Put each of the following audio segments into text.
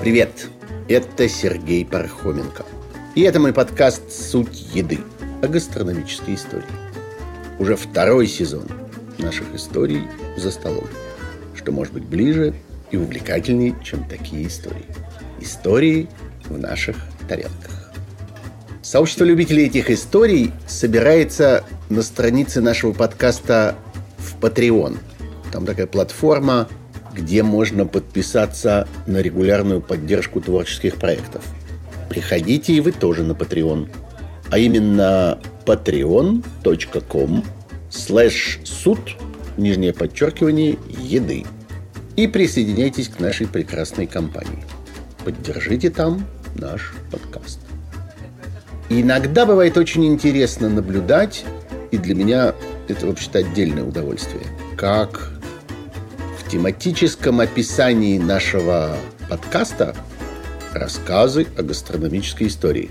Привет, это Сергей Пархоменко. И это мой подкаст «Суть еды» о гастрономической истории. Уже второй сезон наших историй за столом, что может быть ближе и увлекательнее, чем такие истории. Истории в наших тарелках. Сообщество любителей этих историй собирается на странице нашего подкаста Patreon. Там такая платформа, где можно подписаться на регулярную поддержку творческих проектов. Приходите и вы тоже на Patreon. А именно patreon.com slash суд, нижнее подчеркивание, еды. И присоединяйтесь к нашей прекрасной компании. Поддержите там наш подкаст. иногда бывает очень интересно наблюдать, и для меня это вообще-то отдельное удовольствие, как в тематическом описании нашего подкаста рассказы о гастрономической истории.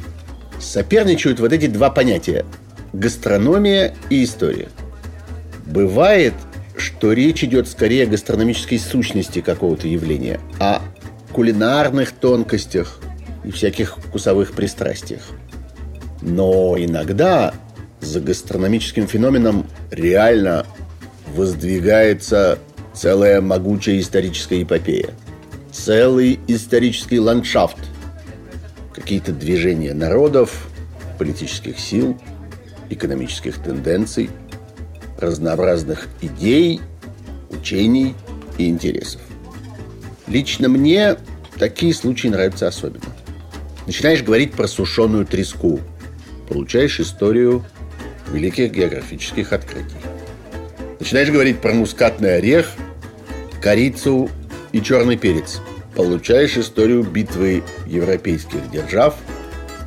Соперничают вот эти два понятия – гастрономия и история. Бывает, что речь идет скорее о гастрономической сущности какого-то явления, о кулинарных тонкостях и всяких вкусовых пристрастиях. Но иногда за гастрономическим феноменом реально воздвигается целая могучая историческая эпопея, целый исторический ландшафт, какие-то движения народов, политических сил, экономических тенденций, разнообразных идей, учений и интересов. Лично мне такие случаи нравятся особенно. Начинаешь говорить про сушеную треску, получаешь историю великих географических открытий. Начинаешь говорить про мускатный орех, корицу и черный перец. Получаешь историю битвы европейских держав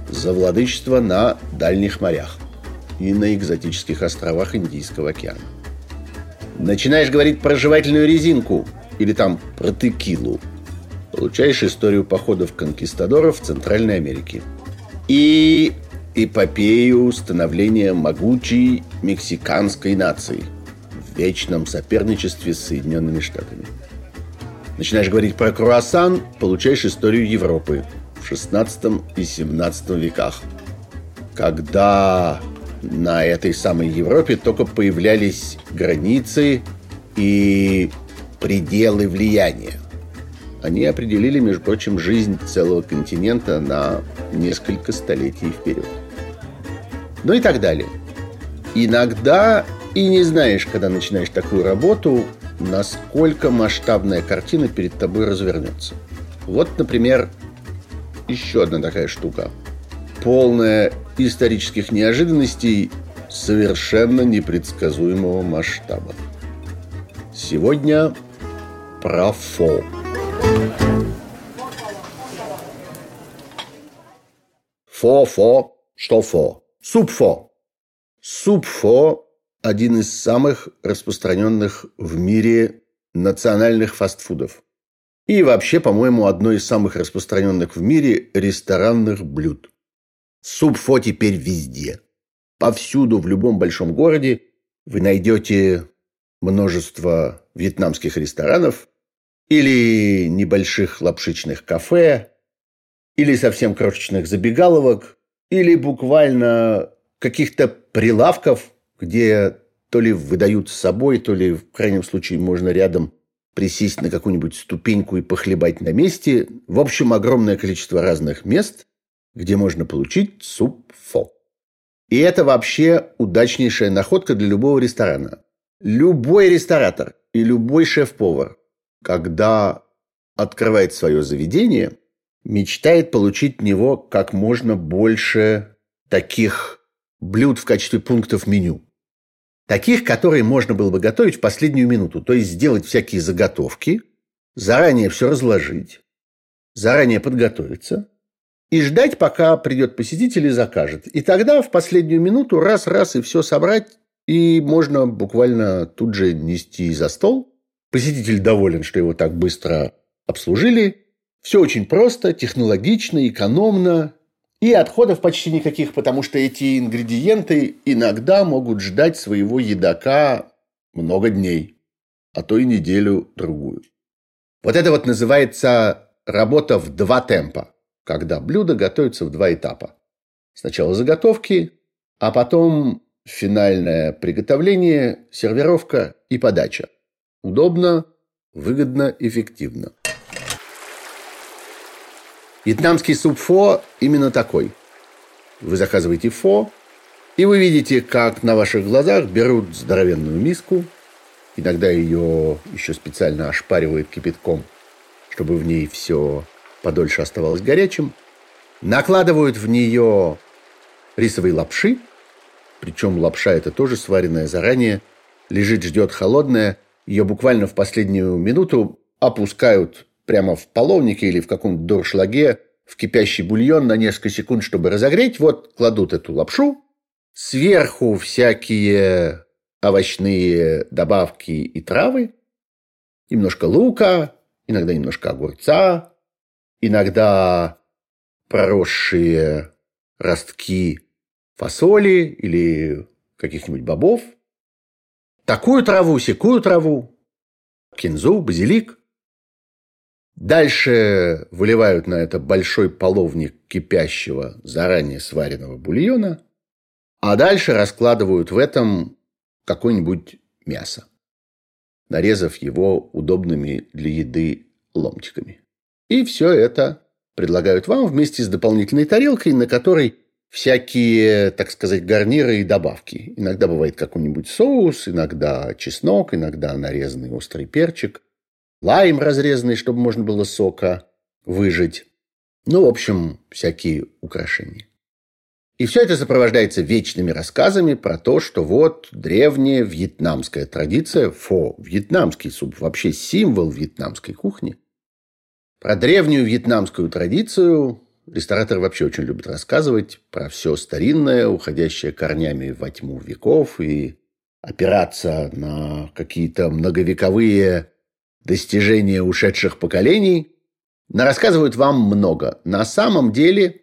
за владычество на дальних морях и на экзотических островах Индийского океана. Начинаешь говорить про жевательную резинку или там про текилу. Получаешь историю походов конкистадоров в Центральной Америке. И эпопею становления могучей мексиканской нации в вечном соперничестве с Соединенными Штатами. Начинаешь говорить про круассан, получаешь историю Европы в 16 и 17 веках, когда на этой самой Европе только появлялись границы и пределы влияния. Они определили, между прочим, жизнь целого континента на несколько столетий вперед. Ну и так далее. Иногда и не знаешь, когда начинаешь такую работу, насколько масштабная картина перед тобой развернется. Вот, например, еще одна такая штука. Полная исторических неожиданностей совершенно непредсказуемого масштаба. Сегодня про фо. Фо-фо. Что фо? Суп-фо. Суп-фо – один из самых распространенных в мире национальных фастфудов. И вообще, по-моему, одно из самых распространенных в мире ресторанных блюд. Суп-фо теперь везде. Повсюду, в любом большом городе вы найдете множество вьетнамских ресторанов или небольших лапшичных кафе, или совсем крошечных забегаловок, или буквально каких-то прилавков, где то ли выдают с собой, то ли в крайнем случае можно рядом присесть на какую-нибудь ступеньку и похлебать на месте. В общем, огромное количество разных мест, где можно получить суп фо. И это вообще удачнейшая находка для любого ресторана. Любой ресторатор и любой шеф-повар, когда открывает свое заведение, мечтает получить в него как можно больше таких блюд в качестве пунктов меню. Таких, которые можно было бы готовить в последнюю минуту. То есть сделать всякие заготовки, заранее все разложить, заранее подготовиться и ждать, пока придет посетитель и закажет. И тогда в последнюю минуту раз-раз и все собрать, и можно буквально тут же нести за стол. Посетитель доволен, что его так быстро обслужили. Все очень просто, технологично, экономно. И отходов почти никаких, потому что эти ингредиенты иногда могут ждать своего едока много дней. а то и неделю-другую. Вот это вот называется работа в два темпа, когда блюдо готовится в два этапа. Сначала заготовки, а потом финальное приготовление, сервировка и подача. Удобно, выгодно, эффективно. Вьетнамский суп фо именно такой. Вы заказываете фо, и вы видите, как на ваших глазах берут здоровенную миску, иногда ее еще специально ошпаривают кипятком, чтобы в ней все подольше оставалось горячим, накладывают в нее рисовые лапши, причем лапша это тоже сваренная заранее, лежит, ждет холодная, ее буквально в последнюю минуту опускают прямо в половнике или в каком-то дуршлаге в кипящий бульон на несколько секунд, чтобы разогреть. Вот кладут эту лапшу, сверху всякие овощные добавки и травы, немножко лука, иногда немножко огурца, иногда проросшие ростки фасоли или каких-нибудь бобов. Такую траву, секую траву, кинзу, базилик. Дальше выливают на это большой половник кипящего, заранее сваренного бульона, а дальше раскладывают в этом какое-нибудь мясо, нарезав его удобными для еды ломтиками. И все это предлагают вам вместе с дополнительной тарелкой, на которой всякие, так сказать, гарниры и добавки. Иногда бывает какой-нибудь соус, иногда чеснок, иногда нарезанный острый перчик, лайм разрезанный, чтобы можно было сока выжать. Ну, в общем, всякие украшения. И все это сопровождается вечными рассказами про то, что вот древняя вьетнамская традиция, фо, вьетнамский суп, вообще символ вьетнамской кухни. Про древнюю вьетнамскую традицию рестораторы вообще очень любят рассказывать про все старинное, уходящее корнями во тьму веков и опираться на какие-то многовековые достижения ушедших поколений. На рассказывают вам много. На самом деле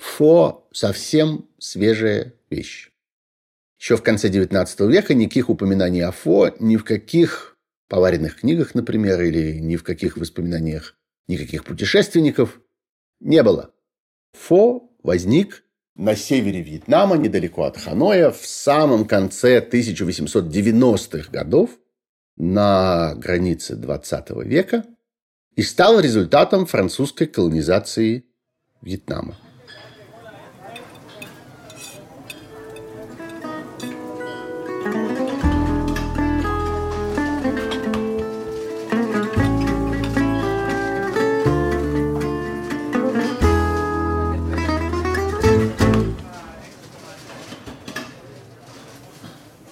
Фо – совсем свежая вещь. Еще в конце XIX века никаких упоминаний о фо ни в каких поваренных книгах, например, или ни в каких воспоминаниях никаких путешественников не было. Фо возник на севере Вьетнама, недалеко от Ханоя, в самом конце 1890-х годов, на границе XX века, и стал результатом французской колонизации Вьетнама.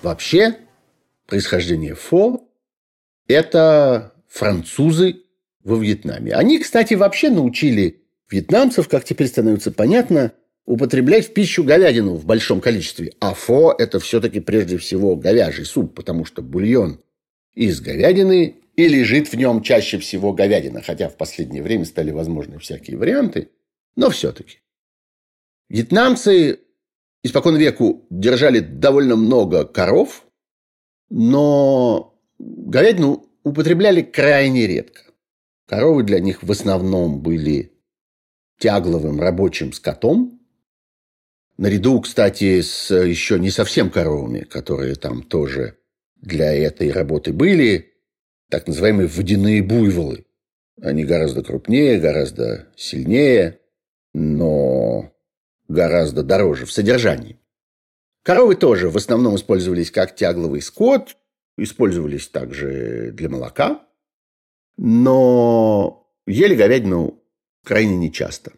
Вообще, происхождение фо – это французы во Вьетнаме. Они, кстати, вообще научили вьетнамцев, как теперь становится понятно, употреблять в пищу говядину в большом количестве. А фо – это все-таки прежде всего говяжий суп, потому что бульон из говядины и лежит в нем чаще всего говядина, хотя в последнее время стали возможны всякие варианты, но все-таки. Вьетнамцы испокон веку держали довольно много коров, но говядину употребляли крайне редко. Коровы для них в основном были тягловым рабочим скотом. Наряду, кстати, с еще не совсем коровами, которые там тоже для этой работы были, так называемые водяные буйволы. Они гораздо крупнее, гораздо сильнее, но гораздо дороже в содержании. Коровы тоже в основном использовались как тягловый скот, использовались также для молока, но ели говядину крайне нечасто.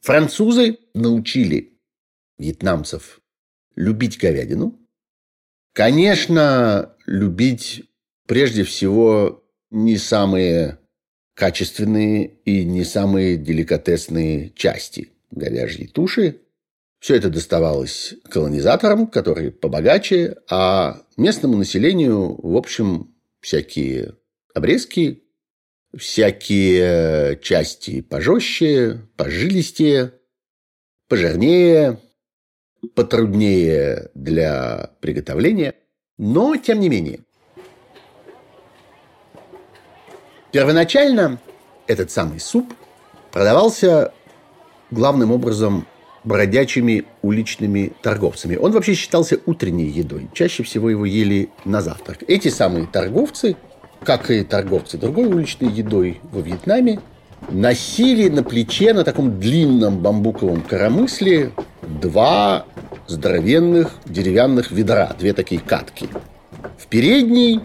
Французы научили вьетнамцев любить говядину. Конечно, любить прежде всего не самые качественные и не самые деликатесные части говяжьей туши, все это доставалось колонизаторам, которые побогаче, а местному населению, в общем, всякие обрезки, всякие части пожестче, пожилистее, пожирнее, потруднее для приготовления, но тем не менее. Первоначально этот самый суп продавался главным образом бродячими уличными торговцами. Он вообще считался утренней едой. Чаще всего его ели на завтрак. Эти самые торговцы, как и торговцы другой уличной едой во Вьетнаме, носили на плече на таком длинном бамбуковом коромысле два здоровенных деревянных ведра, две такие катки. В передней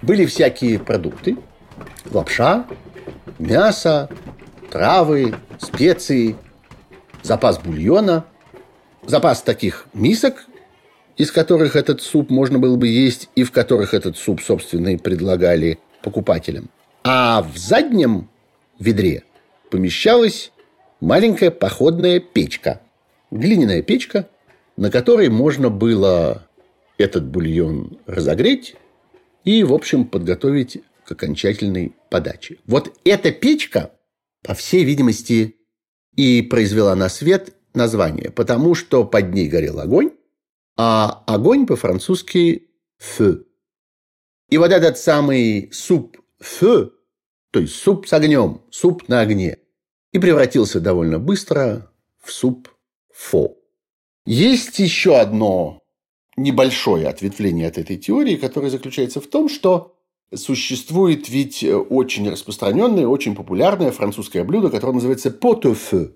были всякие продукты, лапша, мясо, травы, специи, запас бульона, запас таких мисок, из которых этот суп можно было бы есть и в которых этот суп, собственно, и предлагали покупателям. А в заднем ведре помещалась маленькая походная печка. Глиняная печка, на которой можно было этот бульон разогреть и, в общем, подготовить к окончательной подаче. Вот эта печка, по всей видимости, и произвела на свет название, потому что под ней горел огонь, а огонь по-французски «фeu». И вот этот самый суп «фeu», то есть суп с огнем, суп на огне, и превратился довольно быстро в суп «фо». Есть еще одно небольшое ответвление от этой теории, которое заключается в том, что существует ведь очень распространенное, очень популярное французское блюдо, которое называется pot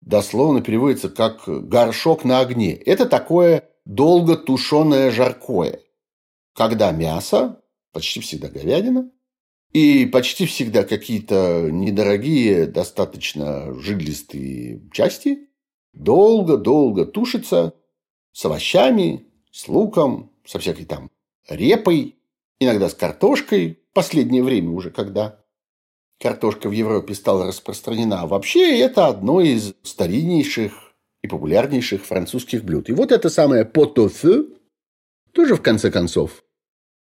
Дословно переводится как горшок на огне. Это такое долго тушеное жаркое, когда мясо, почти всегда говядина, и почти всегда какие-то недорогие, достаточно жилистые части долго-долго тушится с овощами, с луком, со всякой там репой, иногда с картошкой, последнее время уже когда картошка в Европе стала распространена. А вообще это одно из стариннейших и популярнейших французских блюд. И вот это самое потофе тоже в конце концов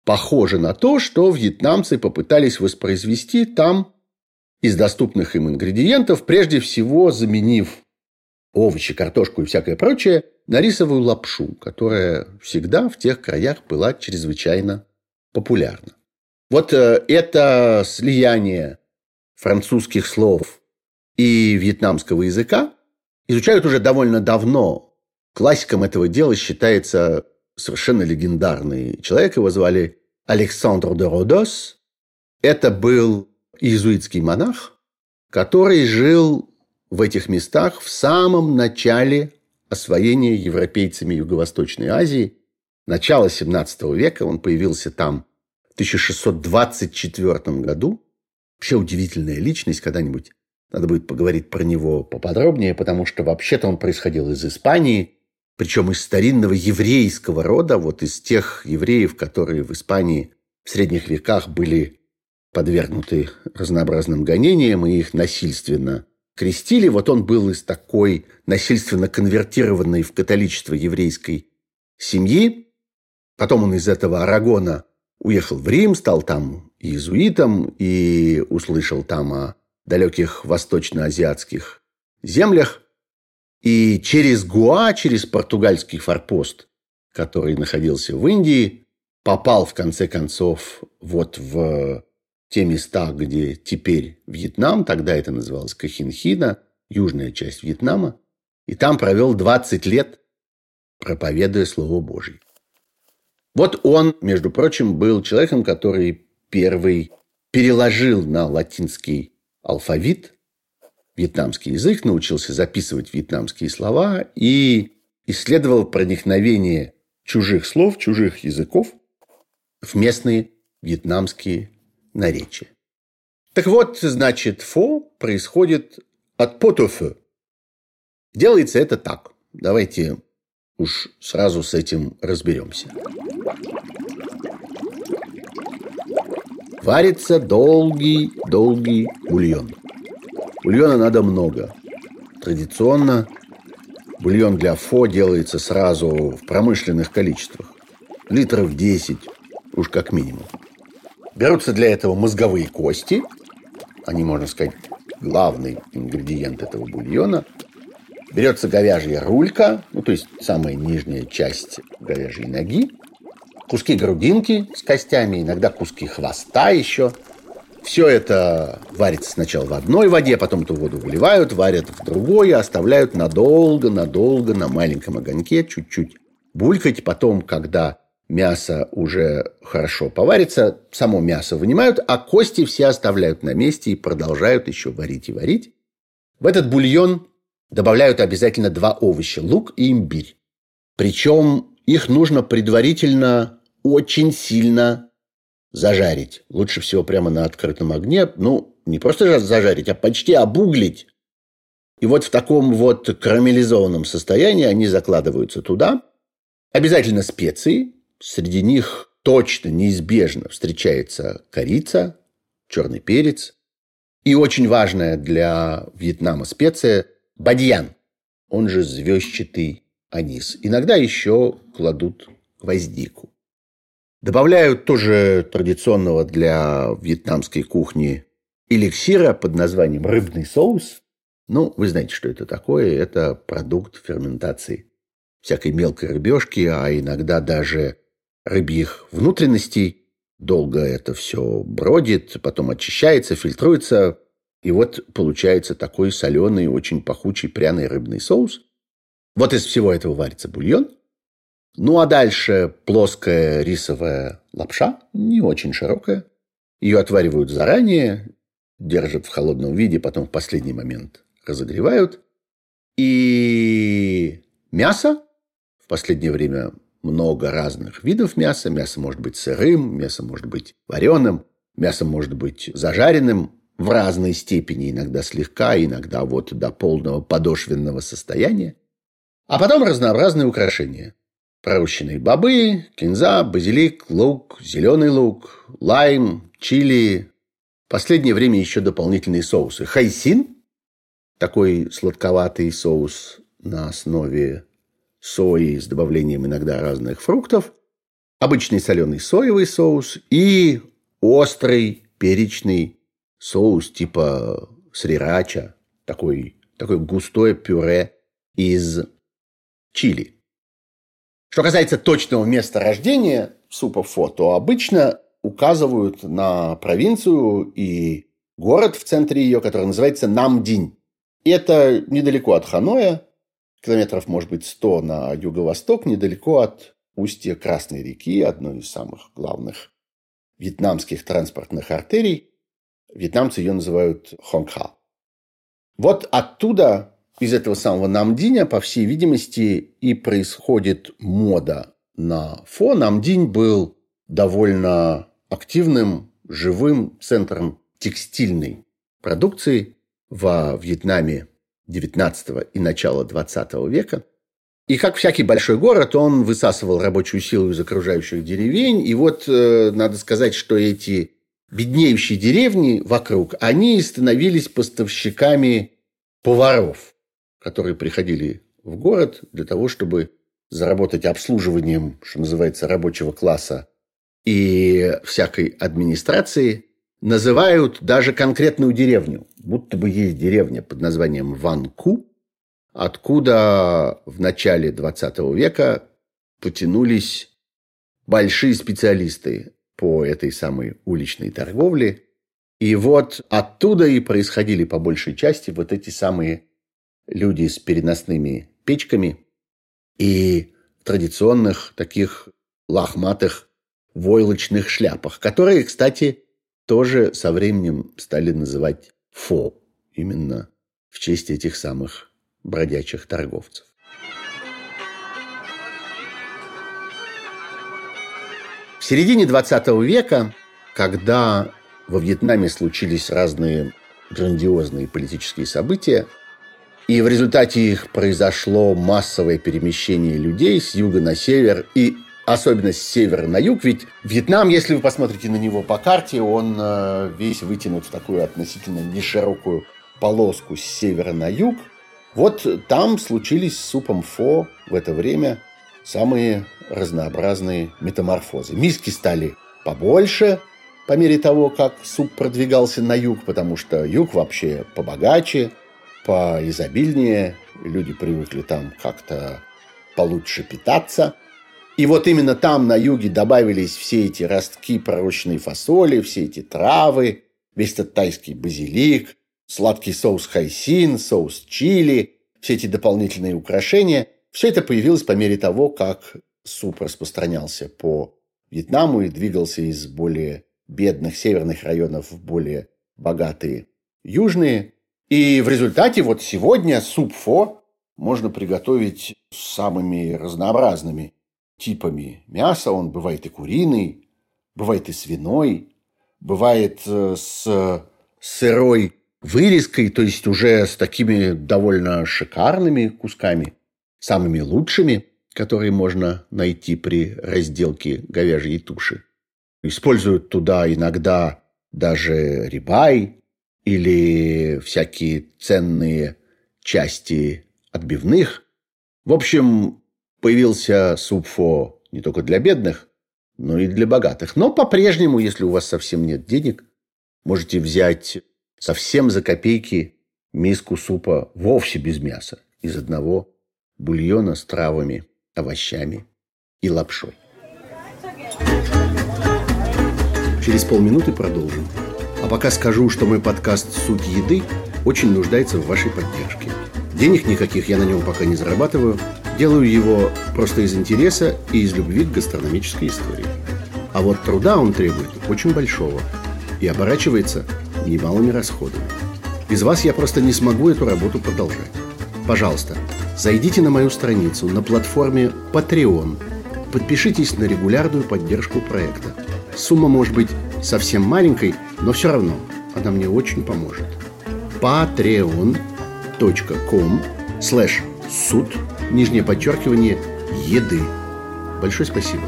похоже на то, что вьетнамцы попытались воспроизвести там из доступных им ингредиентов, прежде всего заменив овощи, картошку и всякое прочее, на рисовую лапшу, которая всегда в тех краях была чрезвычайно популярна. Вот э, это слияние французских слов и вьетнамского языка изучают уже довольно давно. Классиком этого дела считается совершенно легендарный человек. Его звали Александр де Родос. Это был иезуитский монах, который жил в этих местах в самом начале освоения европейцами Юго-Восточной Азии. Начало 17 века он появился там в 1624 году. Вообще удивительная личность, когда-нибудь надо будет поговорить про него поподробнее, потому что вообще-то он происходил из Испании, причем из старинного еврейского рода, вот из тех евреев, которые в Испании в средних веках были подвергнуты разнообразным гонениям и их насильственно крестили. Вот он был из такой насильственно конвертированной в католичество еврейской семьи. Потом он из этого Арагона уехал в Рим, стал там иезуитом и услышал там о далеких восточноазиатских землях. И через Гуа, через португальский форпост, который находился в Индии, попал в конце концов вот в те места, где теперь Вьетнам, тогда это называлось Кахинхина, южная часть Вьетнама, и там провел 20 лет, проповедуя Слово Божье. Вот он, между прочим, был человеком, который первый переложил на латинский алфавит вьетнамский язык, научился записывать вьетнамские слова и исследовал проникновение чужих слов, чужих языков в местные вьетнамские наречия. Так вот, значит, фо происходит от потофе. Делается это так. Давайте уж сразу с этим разберемся. Варится долгий-долгий бульон. Бульона надо много. Традиционно бульон для фо делается сразу в промышленных количествах. Литров 10, уж как минимум. Берутся для этого мозговые кости. Они, можно сказать, главный ингредиент этого бульона. Берется говяжья рулька, ну, то есть самая нижняя часть говяжьей ноги куски грудинки с костями, иногда куски хвоста еще. Все это варится сначала в одной воде, потом эту воду выливают, варят в другой, оставляют надолго-надолго на маленьком огоньке, чуть-чуть булькать. Потом, когда мясо уже хорошо поварится, само мясо вынимают, а кости все оставляют на месте и продолжают еще варить и варить. В этот бульон добавляют обязательно два овоща – лук и имбирь. Причем их нужно предварительно очень сильно зажарить. Лучше всего прямо на открытом огне. Ну, не просто зажарить, а почти обуглить. И вот в таком вот карамелизованном состоянии они закладываются туда. Обязательно специи. Среди них точно, неизбежно встречается корица, черный перец. И очень важная для Вьетнама специя – бадьян, он же звездчатый анис. Иногда еще кладут гвоздику. Добавляют тоже традиционного для вьетнамской кухни эликсира под названием рыбный соус. Ну, вы знаете, что это такое. Это продукт ферментации всякой мелкой рыбешки, а иногда даже рыбьих внутренностей. Долго это все бродит, потом очищается, фильтруется. И вот получается такой соленый, очень пахучий пряный рыбный соус. Вот из всего этого варится бульон – ну а дальше плоская рисовая лапша, не очень широкая. Ее отваривают заранее, держат в холодном виде, потом в последний момент разогревают. И мясо. В последнее время много разных видов мяса. Мясо может быть сырым, мясо может быть вареным, мясо может быть зажаренным в разной степени, иногда слегка, иногда вот до полного подошвенного состояния. А потом разнообразные украшения – пророщенные бобы, кинза, базилик, лук, зеленый лук, лайм, чили. Последнее время еще дополнительные соусы. Хайсин, такой сладковатый соус на основе сои с добавлением иногда разных фруктов, обычный соленый соевый соус и острый перечный соус типа срирача, такой, такое густое пюре из чили. Что касается точного места рождения супа фо, то обычно указывают на провинцию и город в центре ее, который называется Намдинь. И это недалеко от Ханоя, километров, может быть, 100 на юго-восток, недалеко от устья Красной реки, одной из самых главных вьетнамских транспортных артерий. Вьетнамцы ее называют Хонгха. Вот оттуда из этого самого Намдиня, по всей видимости, и происходит мода на фо. Намдинь был довольно активным, живым центром текстильной продукции во Вьетнаме XIX и начала XX века. И как всякий большой город, он высасывал рабочую силу из окружающих деревень. И вот э, надо сказать, что эти беднеющие деревни вокруг, они становились поставщиками поваров которые приходили в город для того, чтобы заработать обслуживанием, что называется, рабочего класса и всякой администрации, называют даже конкретную деревню. Будто бы есть деревня под названием Ванку, откуда в начале 20 века потянулись большие специалисты по этой самой уличной торговле. И вот оттуда и происходили по большей части вот эти самые люди с переносными печками и традиционных таких лохматых войлочных шляпах, которые, кстати, тоже со временем стали называть фо, именно в честь этих самых бродячих торговцев. В середине 20 века, когда во Вьетнаме случились разные грандиозные политические события, и в результате их произошло массовое перемещение людей с юга на север и особенно с севера на юг. Ведь Вьетнам, если вы посмотрите на него по карте, он э, весь вытянут в такую относительно неширокую полоску с севера на юг. Вот там случились с супом фо в это время самые разнообразные метаморфозы. Миски стали побольше по мере того, как суп продвигался на юг, потому что юг вообще побогаче – поизобильнее, люди привыкли там как-то получше питаться. И вот именно там, на юге, добавились все эти ростки пророщенной фасоли, все эти травы, весь этот тайский базилик, сладкий соус хайсин, соус чили, все эти дополнительные украшения, все это появилось по мере того, как суп распространялся по Вьетнаму и двигался из более бедных северных районов в более богатые южные. И в результате вот сегодня суп фо можно приготовить с самыми разнообразными типами мяса. Он бывает и куриный, бывает и свиной, бывает э, с сырой вырезкой, то есть уже с такими довольно шикарными кусками, самыми лучшими, которые можно найти при разделке говяжьей туши. Используют туда иногда даже рибай или всякие ценные части отбивных. В общем, появился супфо не только для бедных, но и для богатых. Но по-прежнему, если у вас совсем нет денег, можете взять совсем за копейки миску супа вовсе без мяса из одного бульона с травами, овощами и лапшой. Через полминуты продолжим. А пока скажу, что мой подкаст «Суть еды» очень нуждается в вашей поддержке. Денег никаких я на нем пока не зарабатываю. Делаю его просто из интереса и из любви к гастрономической истории. А вот труда он требует очень большого и оборачивается немалыми расходами. Без вас я просто не смогу эту работу продолжать. Пожалуйста, зайдите на мою страницу на платформе Patreon. Подпишитесь на регулярную поддержку проекта. Сумма может быть совсем маленькой, но все равно она мне очень поможет. patreon.com slash суд, нижнее подчеркивание, еды. Большое спасибо.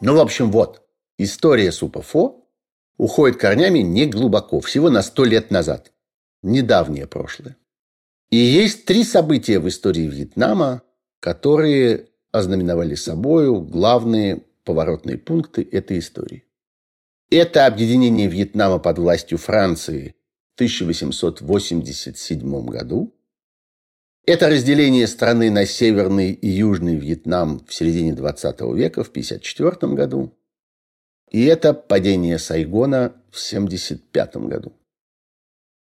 Ну, в общем, вот. История супа фо уходит корнями не глубоко, всего на сто лет назад. Недавнее прошлое. И есть три события в истории Вьетнама, которые ознаменовали собою главные поворотные пункты этой истории. Это объединение Вьетнама под властью Франции в 1887 году. Это разделение страны на Северный и Южный Вьетнам в середине 20 века, в 1954 году. И это падение Сайгона в 1975 году.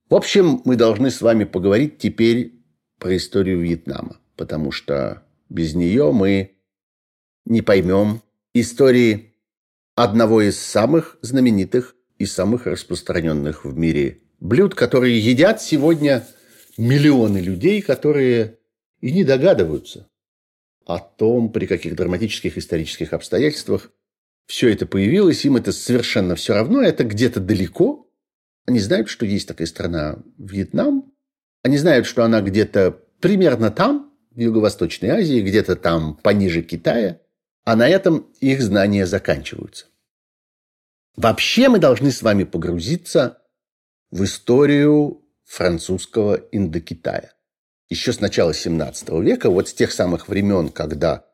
В общем, мы должны с вами поговорить теперь про историю Вьетнама, потому что без нее мы не поймем истории одного из самых знаменитых и самых распространенных в мире блюд, которые едят сегодня миллионы людей, которые и не догадываются о том, при каких драматических исторических обстоятельствах все это появилось. Им это совершенно все равно. Это где-то далеко. Они знают, что есть такая страна Вьетнам. Они знают, что она где-то примерно там, Юго-Восточной Азии, где-то там пониже Китая. А на этом их знания заканчиваются. Вообще мы должны с вами погрузиться в историю французского Индокитая. Еще с начала 17 века, вот с тех самых времен, когда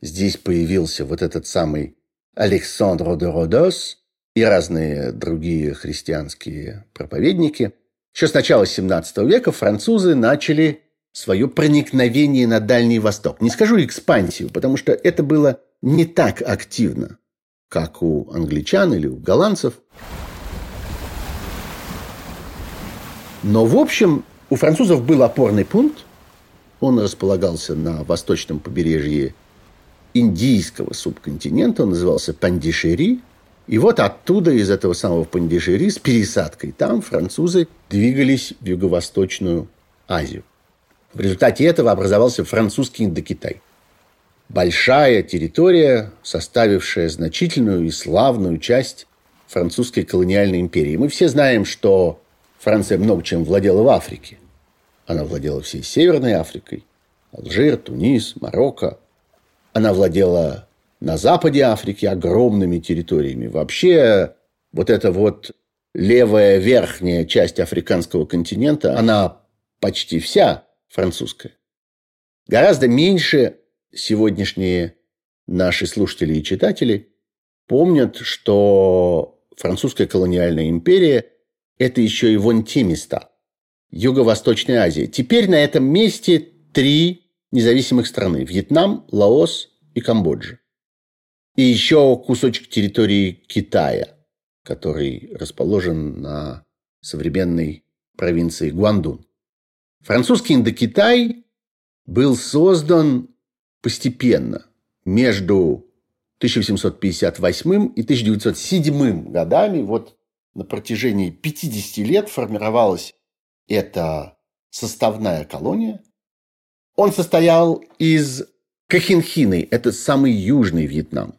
здесь появился вот этот самый Александр де Родос и разные другие христианские проповедники, еще с начала 17 века французы начали свое проникновение на Дальний Восток. Не скажу экспансию, потому что это было не так активно, как у англичан или у голландцев. Но, в общем, у французов был опорный пункт. Он располагался на восточном побережье индийского субконтинента. Он назывался Пандишери. И вот оттуда, из этого самого Пандишери, с пересадкой там французы двигались в Юго-Восточную Азию. В результате этого образовался французский Индокитай – большая территория, составившая значительную и славную часть французской колониальной империи. Мы все знаем, что Франция много чем владела в Африке. Она владела всей Северной Африкой. Алжир, Тунис, Марокко. Она владела на западе Африки огромными территориями. Вообще, вот эта вот левая верхняя часть африканского континента, она почти вся французская. Гораздо меньше сегодняшние наши слушатели и читатели помнят, что французская колониальная империя – это еще и вон те места – Юго-Восточная Азия. Теперь на этом месте три независимых страны – Вьетнам, Лаос и Камбоджа. и еще кусочек территории Китая, который расположен на современной провинции Гуандун. Французский Индокитай был создан постепенно между 1858 и 1907 годами. Вот на протяжении 50 лет формировалась эта составная колония. Он состоял из Кахинхины, это самый южный Вьетнам,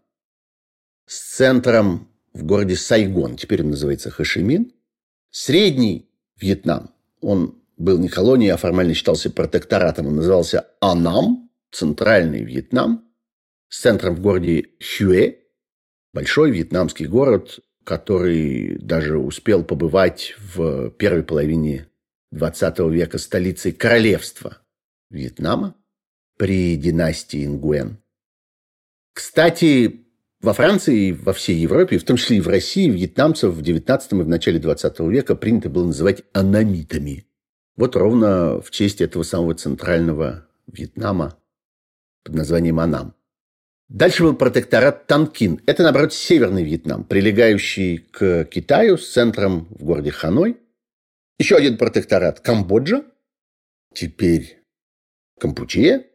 с центром в городе Сайгон, теперь он называется Хашимин. Средний Вьетнам, он был не колонией, а формально считался протекторатом. Он назывался Анам, центральный Вьетнам, с центром в городе Хюэ, большой вьетнамский город, который даже успел побывать в первой половине XX века столицей королевства Вьетнама при династии Ингуэн. Кстати, во Франции и во всей Европе, в том числе и в России, вьетнамцев в XIX и в начале XX века принято было называть анамитами. Вот ровно в честь этого самого центрального Вьетнама под названием Анам. Дальше был протекторат Танкин. Это, наоборот, северный Вьетнам, прилегающий к Китаю с центром в городе Ханой. Еще один протекторат Камбоджа. Теперь Кампучия.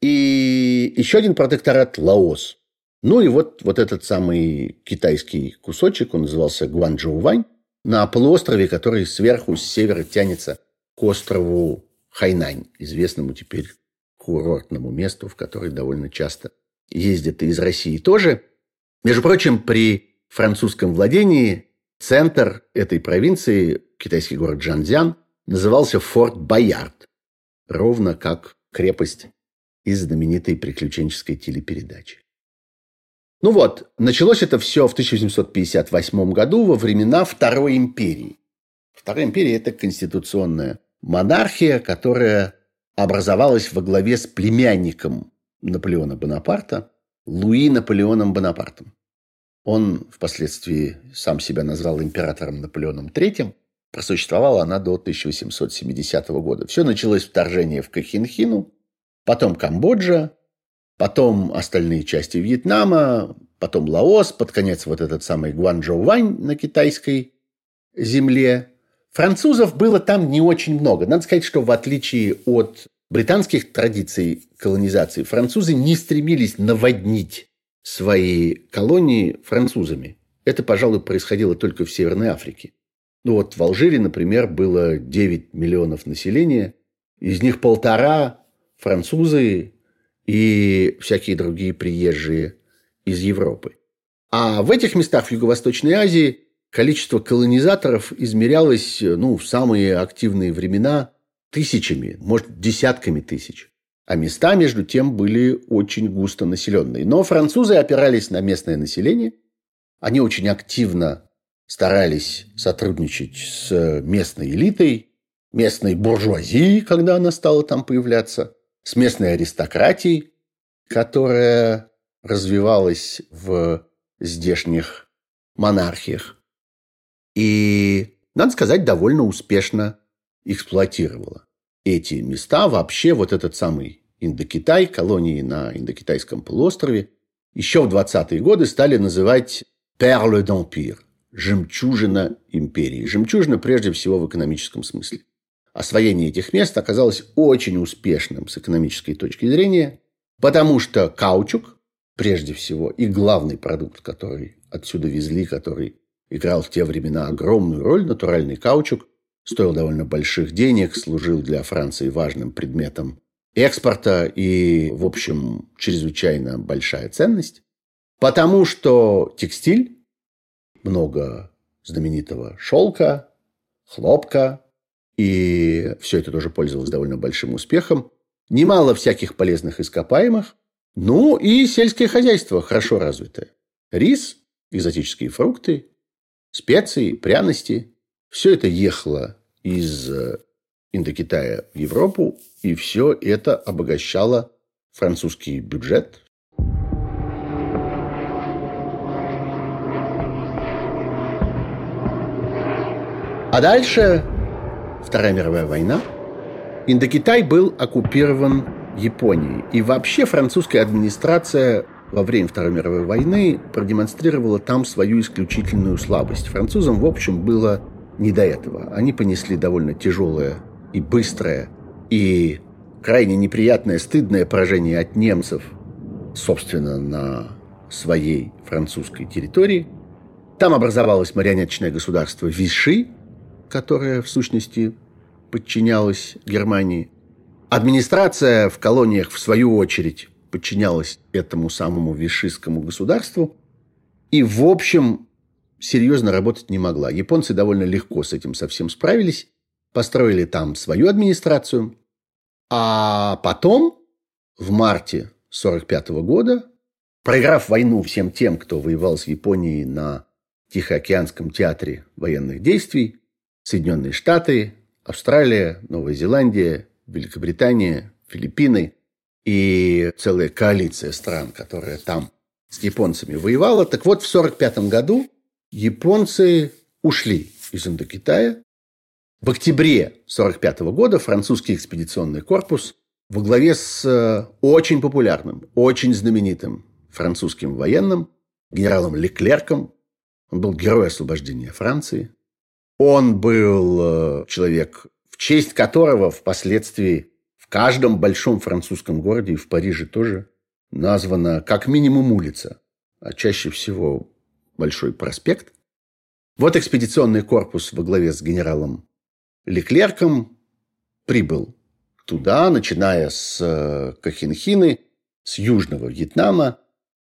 И еще один протекторат Лаос. Ну и вот, вот этот самый китайский кусочек, он назывался Гуанчжоувань, на полуострове, который сверху, с севера тянется к острову Хайнань, известному теперь курортному месту, в который довольно часто ездят и из России тоже. Между прочим, при французском владении центр этой провинции, китайский город Джанзян, назывался Форт Боярд, ровно как крепость из знаменитой приключенческой телепередачи. Ну вот, началось это все в 1858 году во времена Второй империи. Вторая империя – это конституционная монархия, которая образовалась во главе с племянником Наполеона Бонапарта, Луи Наполеоном Бонапартом. Он впоследствии сам себя назвал императором Наполеоном III. Просуществовала она до 1870 года. Все началось вторжение в Кахинхину, потом Камбоджа, потом остальные части Вьетнама, потом Лаос, под конец вот этот самый Гуанчжоувань на китайской земле. Французов было там не очень много. Надо сказать, что в отличие от британских традиций колонизации, французы не стремились наводнить свои колонии французами. Это, пожалуй, происходило только в Северной Африке. Ну вот в Алжире, например, было 9 миллионов населения, из них полтора французы и всякие другие приезжие из Европы. А в этих местах в Юго-Восточной Азии количество колонизаторов измерялось ну, в самые активные времена тысячами, может, десятками тысяч. А места, между тем, были очень густо населенные. Но французы опирались на местное население. Они очень активно старались сотрудничать с местной элитой, местной буржуазией, когда она стала там появляться, с местной аристократией, которая развивалась в здешних монархиях. И, надо сказать, довольно успешно эксплуатировала эти места. Вообще вот этот самый Индокитай, колонии на Индокитайском полуострове, еще в 20-е годы стали называть «Perle d'Empire» – «жемчужина империи». Жемчужина прежде всего в экономическом смысле. Освоение этих мест оказалось очень успешным с экономической точки зрения, потому что каучук, прежде всего, и главный продукт, который отсюда везли, который играл в те времена огромную роль, натуральный каучук, стоил довольно больших денег, служил для Франции важным предметом экспорта и, в общем, чрезвычайно большая ценность. Потому что текстиль, много знаменитого шелка, хлопка, и все это тоже пользовалось довольно большим успехом. Немало всяких полезных ископаемых, ну и сельское хозяйство хорошо развитое. Рис, экзотические фрукты, специи, пряности. Все это ехало из э, Индокитая в Европу, и все это обогащало французский бюджет. А дальше Вторая мировая война. Индокитай был оккупирован Японией. И вообще французская администрация во время Второй мировой войны продемонстрировала там свою исключительную слабость. Французам, в общем, было не до этого. Они понесли довольно тяжелое и быстрое, и крайне неприятное, стыдное поражение от немцев, собственно, на своей французской территории. Там образовалось марионеточное государство Виши, которое, в сущности, подчинялось Германии. Администрация в колониях, в свою очередь, подчинялась этому самому вишистскому государству. И, в общем, серьезно работать не могла. Японцы довольно легко с этим совсем справились, построили там свою администрацию. А потом, в марте 1945 года, проиграв войну всем тем, кто воевал с Японией на Тихоокеанском театре военных действий, Соединенные Штаты, Австралия, Новая Зеландия, Великобритания, Филиппины и целая коалиция стран, которая там с японцами воевала. Так вот, в 1945 году японцы ушли из Индокитая. В октябре 1945 года французский экспедиционный корпус во главе с э, очень популярным, очень знаменитым французским военным генералом Леклерком, он был герой освобождения Франции, он был э, человек, в честь которого впоследствии каждом большом французском городе и в Париже тоже названа как минимум улица, а чаще всего большой проспект. Вот экспедиционный корпус во главе с генералом Леклерком прибыл туда, начиная с э, Кахинхины, с Южного Вьетнама,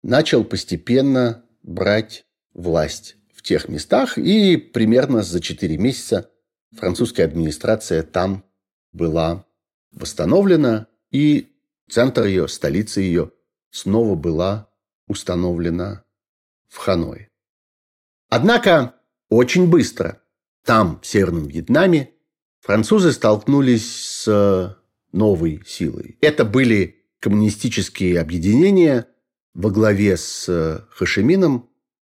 начал постепенно брать власть в тех местах, и примерно за 4 месяца французская администрация там была восстановлена, и центр ее, столица ее снова была установлена в Ханой. Однако очень быстро там, в Северном Вьетнаме, французы столкнулись с новой силой. Это были коммунистические объединения во главе с Хашимином.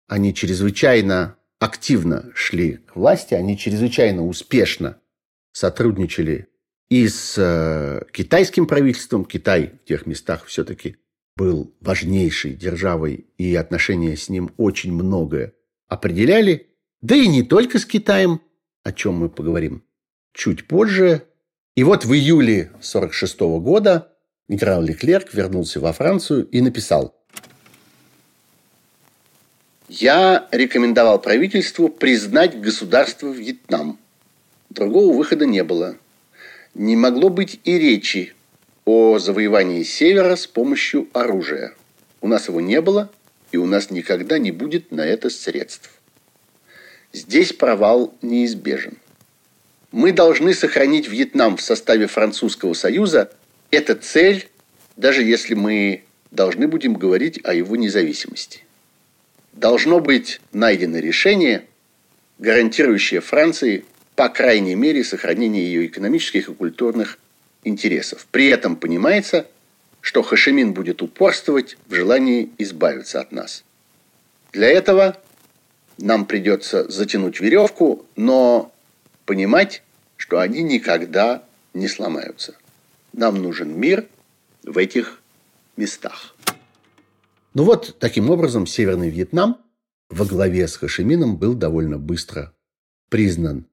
Они чрезвычайно активно шли к власти, они чрезвычайно успешно сотрудничали и с э, китайским правительством. Китай в тех местах все-таки был важнейшей державой, и отношения с ним очень многое определяли. Да и не только с Китаем, о чем мы поговорим чуть позже. И вот в июле 1946 года генерал Леклерк вернулся во Францию и написал «Я рекомендовал правительству признать государство Вьетнам. Другого выхода не было не могло быть и речи о завоевании Севера с помощью оружия. У нас его не было, и у нас никогда не будет на это средств. Здесь провал неизбежен. Мы должны сохранить Вьетнам в составе Французского Союза. Это цель, даже если мы должны будем говорить о его независимости. Должно быть найдено решение, гарантирующее Франции по крайней мере, сохранение ее экономических и культурных интересов. При этом понимается, что Хашимин будет упорствовать в желании избавиться от нас. Для этого нам придется затянуть веревку, но понимать, что они никогда не сломаются. Нам нужен мир в этих местах. Ну вот, таким образом, Северный Вьетнам во главе с Хашимином был довольно быстро признан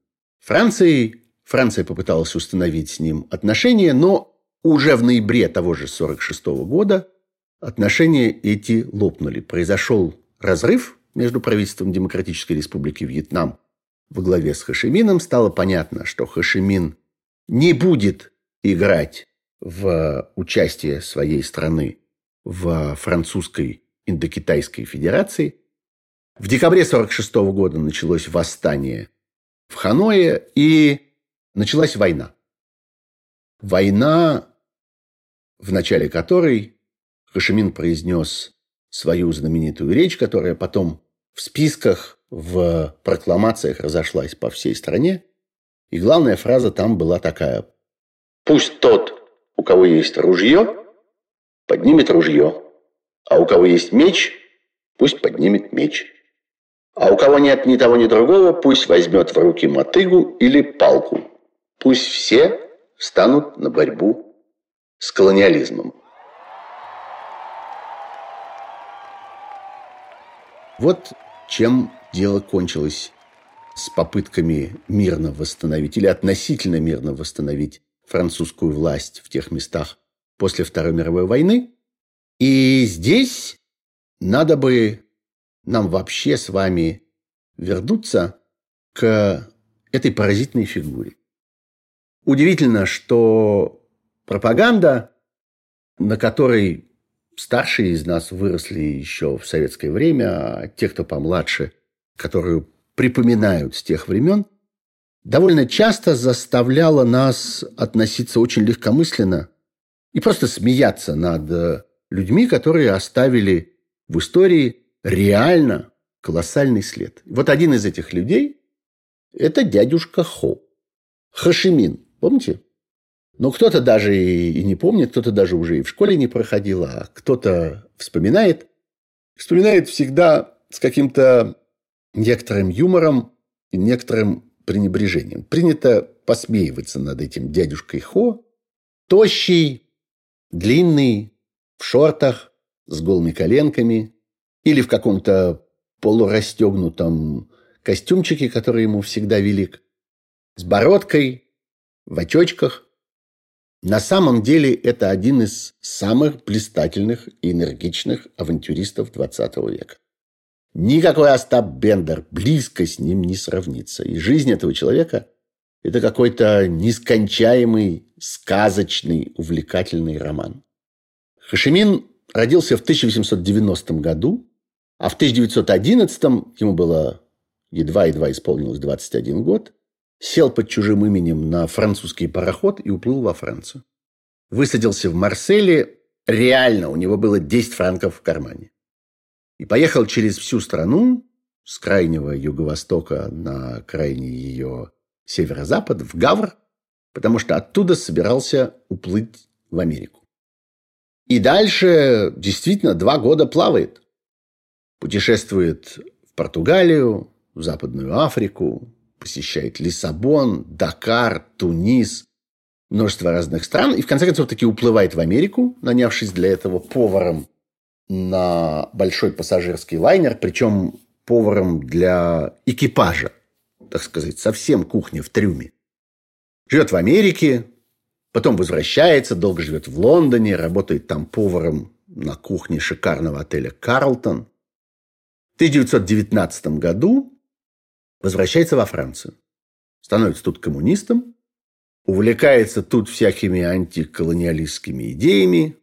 Францией. Франция попыталась установить с ним отношения, но уже в ноябре того же 1946 года отношения эти лопнули. Произошел разрыв между правительством Демократической Республики Вьетнам во главе с Хашимином. Стало понятно, что Хашимин не будет играть в участие своей страны в французской Индокитайской Федерации. В декабре 1946 года началось восстание в Ханое, и началась война. Война, в начале которой Хашимин произнес свою знаменитую речь, которая потом в списках, в прокламациях разошлась по всей стране. И главная фраза там была такая. «Пусть тот, у кого есть ружье, поднимет ружье, а у кого есть меч, пусть поднимет меч». А у кого нет ни того, ни другого, пусть возьмет в руки мотыгу или палку. Пусть все встанут на борьбу с колониализмом. Вот чем дело кончилось с попытками мирно восстановить или относительно мирно восстановить французскую власть в тех местах после Второй мировой войны. И здесь надо бы нам вообще с вами вернуться к этой поразительной фигуре. Удивительно, что пропаганда, на которой старшие из нас выросли еще в советское время, а те, кто помладше, которую припоминают с тех времен, довольно часто заставляла нас относиться очень легкомысленно и просто смеяться над э, людьми, которые оставили в истории реально колоссальный след. Вот один из этих людей – это дядюшка Хо. Хашимин, помните? Но кто-то даже и не помнит, кто-то даже уже и в школе не проходил, а кто-то вспоминает. Вспоминает всегда с каким-то некоторым юмором и некоторым пренебрежением. Принято посмеиваться над этим дядюшкой Хо. Тощий, длинный, в шортах, с голыми коленками или в каком-то полурастегнутом костюмчике, который ему всегда велик, с бородкой, в очочках. На самом деле это один из самых блистательных и энергичных авантюристов XX века. Никакой Остап Бендер близко с ним не сравнится. И жизнь этого человека – это какой-то нескончаемый, сказочный, увлекательный роман. Хашимин родился в 1890 году, а в 1911 ему было едва-едва исполнилось 21 год, сел под чужим именем на французский пароход и уплыл во Францию. Высадился в Марселе, реально у него было 10 франков в кармане. И поехал через всю страну, с крайнего юго-востока на крайний ее северо-запад, в Гавр, потому что оттуда собирался уплыть в Америку. И дальше действительно два года плавает. Путешествует в Португалию, в Западную Африку, посещает Лиссабон, Дакар, Тунис, множество разных стран. И в конце концов таки уплывает в Америку, нанявшись для этого поваром на большой пассажирский лайнер, причем поваром для экипажа, так сказать, совсем кухня в трюме. Живет в Америке, потом возвращается, долго живет в Лондоне, работает там поваром на кухне шикарного отеля «Карлтон». В 1919 году возвращается во Францию. Становится тут коммунистом, увлекается тут всякими антиколониалистскими идеями,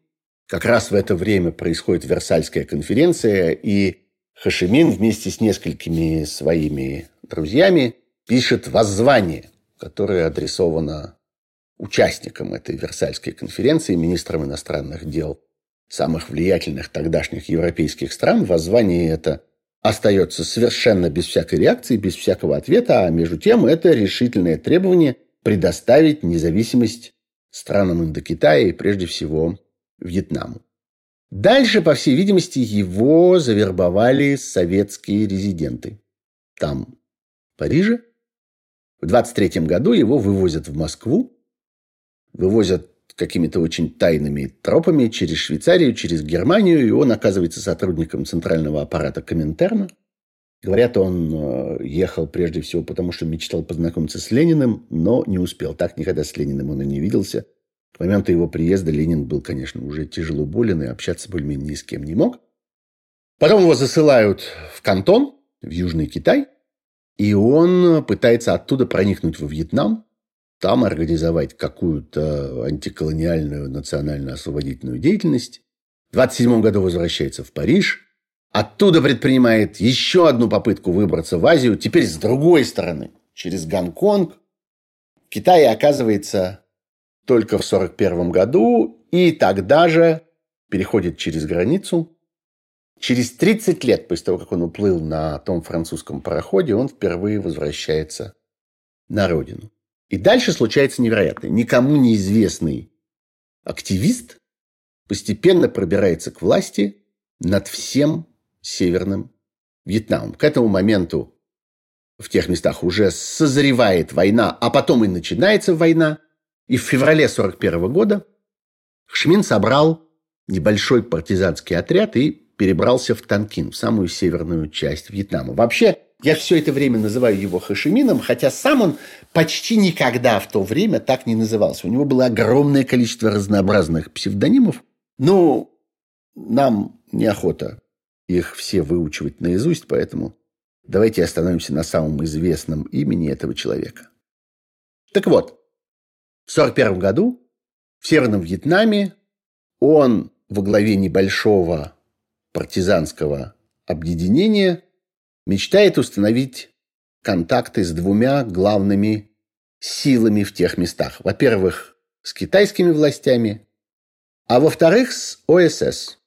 как раз в это время происходит Версальская конференция, и Хашимин вместе с несколькими своими друзьями пишет воззвание, которое адресовано участникам этой Версальской конференции, министрам иностранных дел самых влиятельных тогдашних европейских стран. Воззвание это остается совершенно без всякой реакции, без всякого ответа, а между тем это решительное требование предоставить независимость странам Индокитая и прежде всего Вьетнаму. Дальше, по всей видимости, его завербовали советские резиденты. Там, в Париже. В 23 году его вывозят в Москву. Вывозят какими-то очень тайными тропами через Швейцарию, через Германию, и он оказывается сотрудником центрального аппарата Коминтерна. Говорят, он э, ехал прежде всего потому, что мечтал познакомиться с Лениным, но не успел. Так никогда с Лениным он и не виделся. К моменту его приезда Ленин был, конечно, уже тяжело болен и общаться более-менее ни с кем не мог. Потом его засылают в Кантон, в Южный Китай, и он пытается оттуда проникнуть во Вьетнам, там организовать какую-то антиколониальную национально-освободительную деятельность. В 27 году возвращается в Париж, оттуда предпринимает еще одну попытку выбраться в Азию, теперь с другой стороны, через Гонконг. В Китае оказывается только в 1941 году, и тогда же переходит через границу. Через 30 лет после того, как он уплыл на том французском пароходе, он впервые возвращается на родину. И дальше случается невероятное. Никому неизвестный активист постепенно пробирается к власти над всем Северным Вьетнамом. К этому моменту в тех местах уже созревает война, а потом и начинается война – и в феврале 1941 года Шмин собрал небольшой партизанский отряд и перебрался в Танкин, в самую северную часть Вьетнама. Вообще, я все это время называю его Хашимином, хотя сам он почти никогда в то время так не назывался. У него было огромное количество разнообразных псевдонимов. Но нам неохота их все выучивать наизусть, поэтому давайте остановимся на самом известном имени этого человека. Так вот, в 1941 году в Северном Вьетнаме он во главе небольшого партизанского объединения мечтает установить контакты с двумя главными силами в тех местах. Во-первых, с китайскими властями, а во-вторых, с ОСС.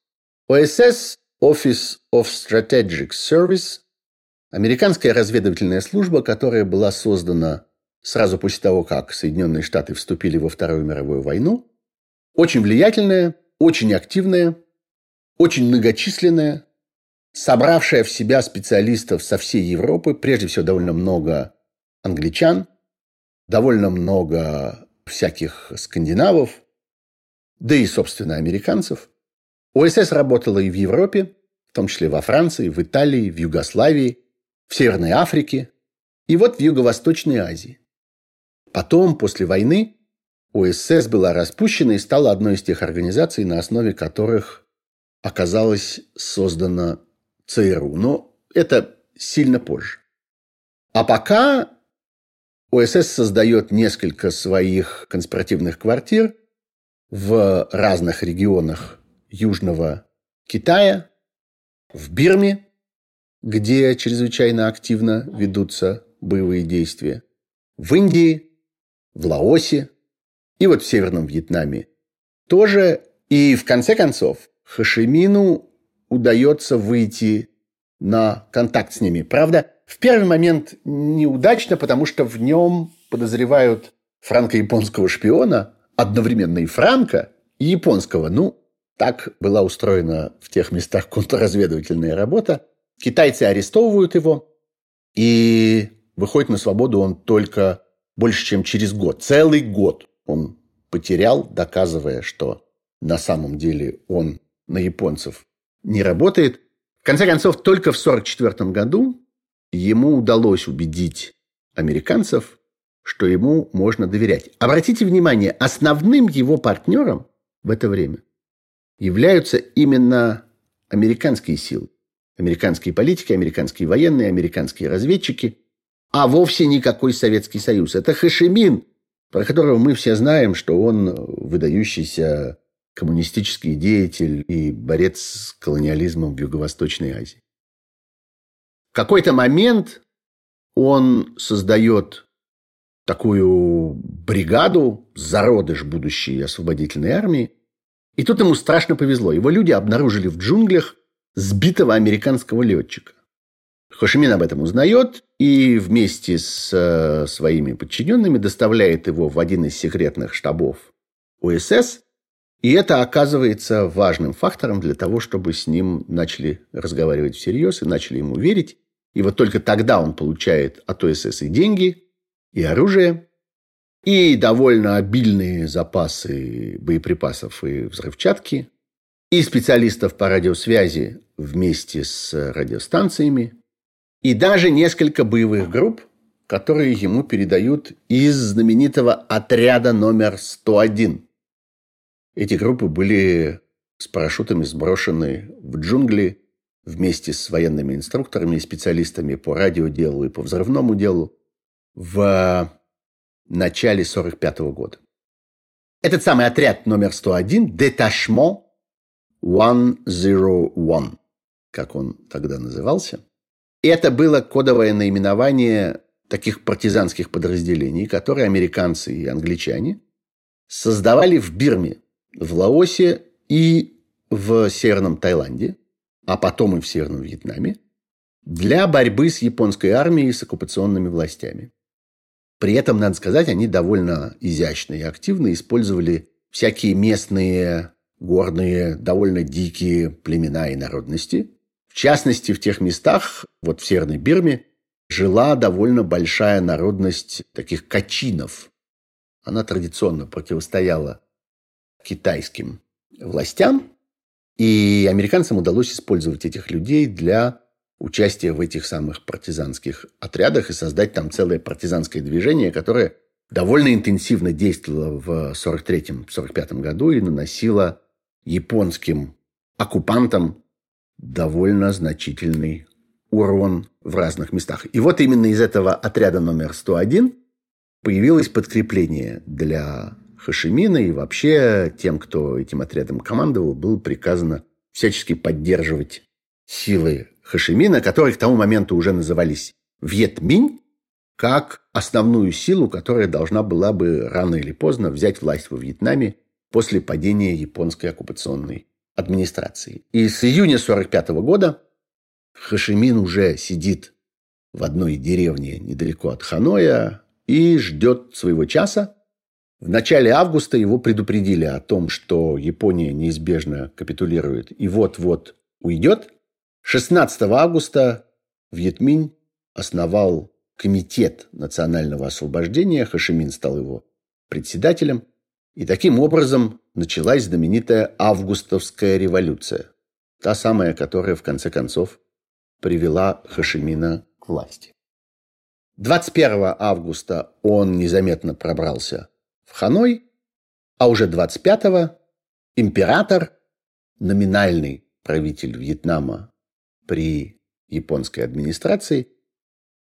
ОСС – Office of Strategic Service – американская разведывательная служба, которая была создана сразу после того, как Соединенные Штаты вступили во Вторую мировую войну. Очень влиятельная, очень активная, очень многочисленная, собравшая в себя специалистов со всей Европы, прежде всего довольно много англичан, довольно много всяких скандинавов, да и, собственно, американцев. ОСС работала и в Европе, в том числе во Франции, в Италии, в Югославии, в Северной Африке и вот в Юго-Восточной Азии. Потом, после войны, ОСС была распущена и стала одной из тех организаций, на основе которых оказалась создана ЦРУ. Но это сильно позже. А пока ОСС создает несколько своих конспиративных квартир в разных регионах Южного Китая, в Бирме, где чрезвычайно активно ведутся боевые действия, в Индии, в Лаосе и вот в Северном Вьетнаме тоже. И в конце концов Хашимину удается выйти на контакт с ними. Правда, в первый момент неудачно, потому что в нем подозревают франко-японского шпиона, одновременно и франко, и японского. Ну, так была устроена в тех местах контрразведывательная работа. Китайцы арестовывают его, и выходит на свободу он только больше, чем через год. Целый год он потерял, доказывая, что на самом деле он на японцев не работает. В конце концов, только в 1944 году ему удалось убедить американцев, что ему можно доверять. Обратите внимание, основным его партнером в это время являются именно американские силы. Американские политики, американские военные, американские разведчики, а вовсе никакой Советский Союз. Это Хашимин, про которого мы все знаем, что он выдающийся коммунистический деятель и борец с колониализмом в Юго-Восточной Азии. В какой-то момент он создает такую бригаду, зародыш будущей освободительной армии. И тут ему страшно повезло. Его люди обнаружили в джунглях сбитого американского летчика. Хошимин об этом узнает и вместе с э, своими подчиненными доставляет его в один из секретных штабов УСС. И это оказывается важным фактором для того, чтобы с ним начали разговаривать всерьез и начали ему верить. И вот только тогда он получает от ОСС и деньги, и оружие, и довольно обильные запасы боеприпасов и взрывчатки, и специалистов по радиосвязи вместе с радиостанциями, и даже несколько боевых групп, которые ему передают из знаменитого отряда номер 101. Эти группы были с парашютами сброшены в джунгли вместе с военными инструкторами и специалистами по радиоделу и по взрывному делу в начале 1945 года. Этот самый отряд номер 101, Деташмо 101, как он тогда назывался, это было кодовое наименование таких партизанских подразделений, которые американцы и англичане создавали в Бирме, в Лаосе и в Северном Таиланде, а потом и в Северном Вьетнаме, для борьбы с японской армией и с оккупационными властями. При этом, надо сказать, они довольно изящно и активно использовали всякие местные, горные, довольно дикие племена и народности. В частности, в тех местах, вот в Северной Бирме, жила довольно большая народность таких качинов. Она традиционно противостояла китайским властям. И американцам удалось использовать этих людей для участия в этих самых партизанских отрядах и создать там целое партизанское движение, которое довольно интенсивно действовало в 43-45 году и наносило японским оккупантам довольно значительный урон в разных местах. И вот именно из этого отряда номер 101 появилось подкрепление для Хашимина, и вообще тем, кто этим отрядом командовал, было приказано всячески поддерживать силы Хашимина, которые к тому моменту уже назывались Вьетминь, как основную силу, которая должна была бы рано или поздно взять власть во Вьетнаме после падения японской оккупационной администрации. И с июня 1945 года Хашимин уже сидит в одной деревне недалеко от Ханоя и ждет своего часа. В начале августа его предупредили о том, что Япония неизбежно капитулирует и вот-вот уйдет. 16 августа Вьетминь основал Комитет национального освобождения. Хашимин стал его председателем. И таким образом началась знаменитая Августовская революция. Та самая, которая в конце концов привела Хашимина к власти. 21 августа он незаметно пробрался Ханой, а уже 25-го император, номинальный правитель Вьетнама при японской администрации,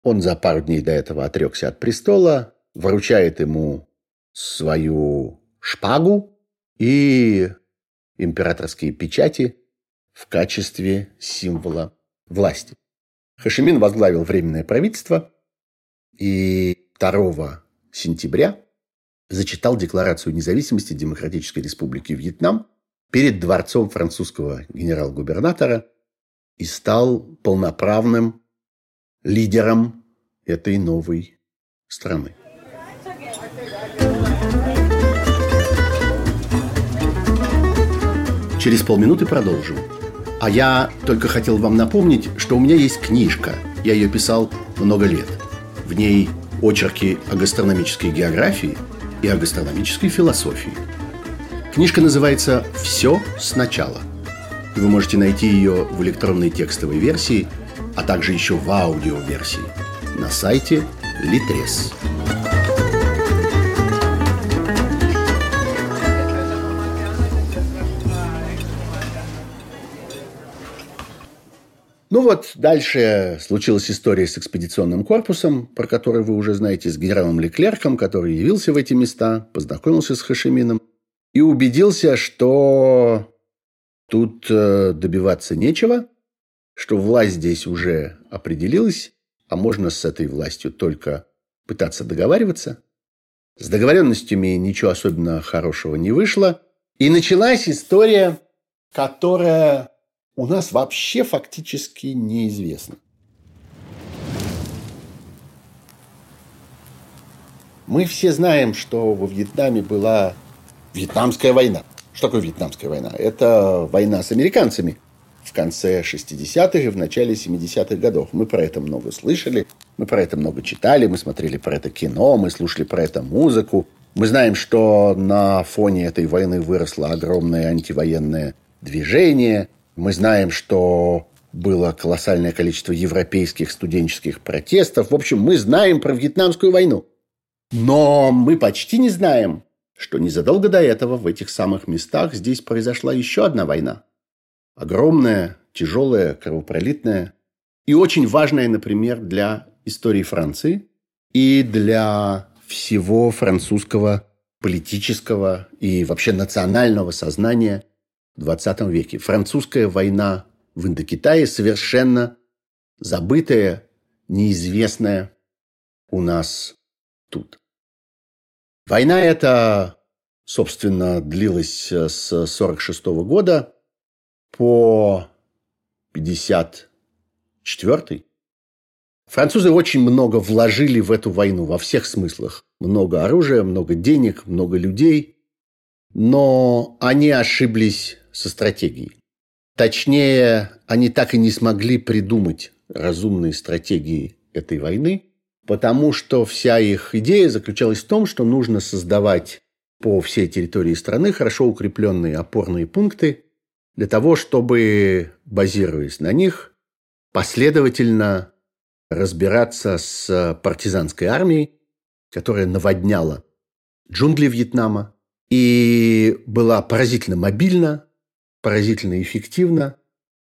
он за пару дней до этого отрекся от престола, вручает ему свою шпагу и императорские печати в качестве символа власти. Хашимин возглавил Временное правительство и 2 сентября зачитал Декларацию независимости Демократической Республики Вьетнам перед дворцом французского генерал-губернатора и стал полноправным лидером этой новой страны. Через полминуты продолжим. А я только хотел вам напомнить, что у меня есть книжка. Я ее писал много лет. В ней очерки о гастрономической географии и о гастрономической философии. Книжка называется «Все сначала». Вы можете найти ее в электронной текстовой версии, а также еще в аудиоверсии на сайте Litres. Ну вот, дальше случилась история с экспедиционным корпусом, про который вы уже знаете, с генералом Леклерком, который явился в эти места, познакомился с Хашимином и убедился, что тут э, добиваться нечего, что власть здесь уже определилась, а можно с этой властью только пытаться договариваться. С договоренностями ничего особенно хорошего не вышло. И началась история, которая у нас вообще фактически неизвестно. Мы все знаем, что во Вьетнаме была Вьетнамская война. Что такое Вьетнамская война? Это война с американцами в конце 60-х и в начале 70-х годов. Мы про это много слышали, мы про это много читали, мы смотрели про это кино, мы слушали про это музыку. Мы знаем, что на фоне этой войны выросло огромное антивоенное движение – мы знаем, что было колоссальное количество европейских студенческих протестов. В общем, мы знаем про Вьетнамскую войну. Но мы почти не знаем, что незадолго до этого в этих самых местах здесь произошла еще одна война. Огромная, тяжелая, кровопролитная и очень важная, например, для истории Франции и для всего французского политического и вообще национального сознания – 20 веке. Французская война в Индокитае совершенно забытая, неизвестная у нас тут. Война эта, собственно, длилась с 46 года по 54 Французы очень много вложили в эту войну во всех смыслах. Много оружия, много денег, много людей. Но они ошиблись со стратегией. Точнее, они так и не смогли придумать разумные стратегии этой войны, потому что вся их идея заключалась в том, что нужно создавать по всей территории страны хорошо укрепленные опорные пункты для того, чтобы, базируясь на них, последовательно разбираться с партизанской армией, которая наводняла джунгли Вьетнама и была поразительно мобильна, поразительно эффективна,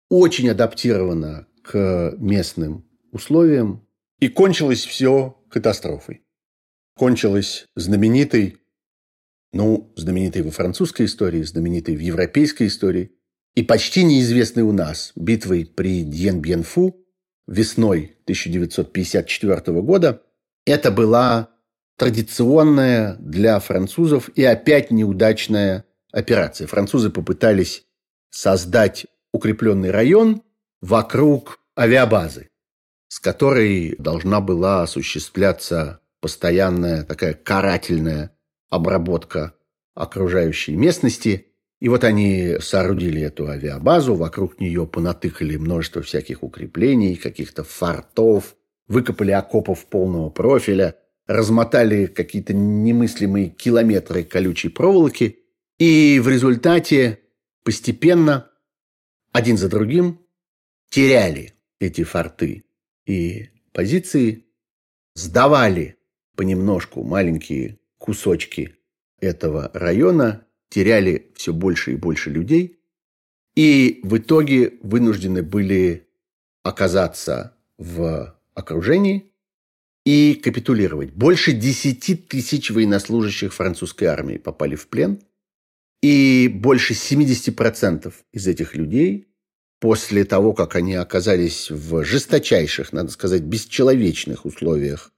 очень адаптирована к местным условиям, и кончилось все катастрофой. Кончилось знаменитой, ну, знаменитой во французской истории, знаменитой в европейской истории, и почти неизвестной у нас битвой при Дьен-Бьен-Фу весной 1954 года. Это была традиционная для французов и опять неудачная операция. Французы попытались создать укрепленный район вокруг авиабазы, с которой должна была осуществляться постоянная такая карательная обработка окружающей местности. И вот они соорудили эту авиабазу, вокруг нее понатыкали множество всяких укреплений, каких-то фортов, выкопали окопов полного профиля – размотали какие-то немыслимые километры колючей проволоки, и в результате постепенно один за другим теряли эти форты и позиции, сдавали понемножку маленькие кусочки этого района, теряли все больше и больше людей, и в итоге вынуждены были оказаться в окружении – и капитулировать. Больше 10 тысяч военнослужащих французской армии попали в плен, и больше 70% из этих людей после того, как они оказались в жесточайших, надо сказать, бесчеловечных условиях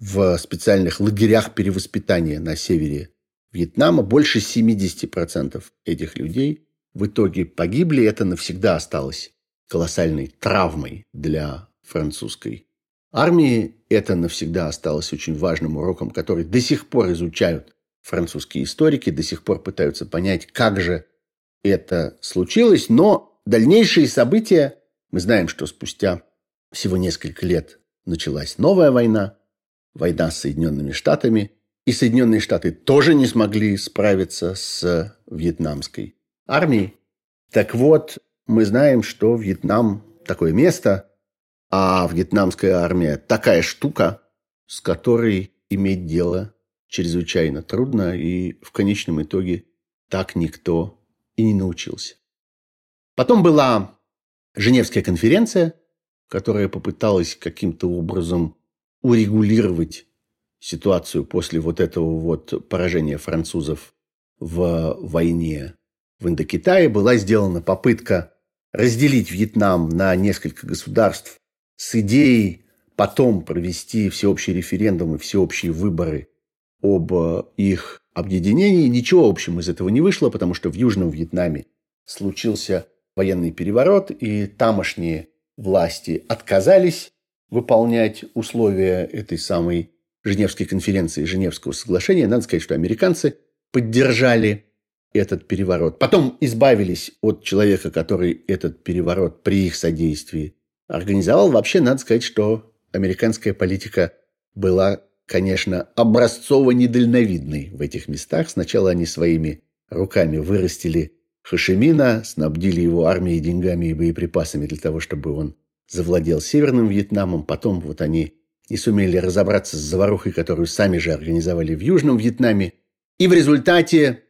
в специальных лагерях перевоспитания на севере Вьетнама, больше 70% этих людей в итоге погибли. Это навсегда осталось колоссальной травмой для французской армии это навсегда осталось очень важным уроком, который до сих пор изучают французские историки, до сих пор пытаются понять, как же это случилось. Но дальнейшие события, мы знаем, что спустя всего несколько лет началась новая война, война с Соединенными Штатами, и Соединенные Штаты тоже не смогли справиться с вьетнамской армией. Так вот, мы знаем, что Вьетнам такое место – а вьетнамская армия такая штука, с которой иметь дело чрезвычайно трудно, и в конечном итоге так никто и не научился. Потом была Женевская конференция, которая попыталась каким-то образом урегулировать ситуацию после вот этого вот поражения французов в войне в Индокитае. Была сделана попытка разделить Вьетнам на несколько государств с идеей потом провести всеобщий референдум и всеобщие выборы об э, их объединении. Ничего общего из этого не вышло, потому что в Южном Вьетнаме случился военный переворот, и тамошние власти отказались выполнять условия этой самой Женевской конференции, Женевского соглашения. Надо сказать, что американцы поддержали этот переворот. Потом избавились от человека, который этот переворот при их содействии организовал. Вообще, надо сказать, что американская политика была, конечно, образцово-недальновидной в этих местах. Сначала они своими руками вырастили Хашимина, снабдили его армией деньгами и боеприпасами для того, чтобы он завладел Северным Вьетнамом. Потом вот они не сумели разобраться с заварухой, которую сами же организовали в Южном Вьетнаме. И в результате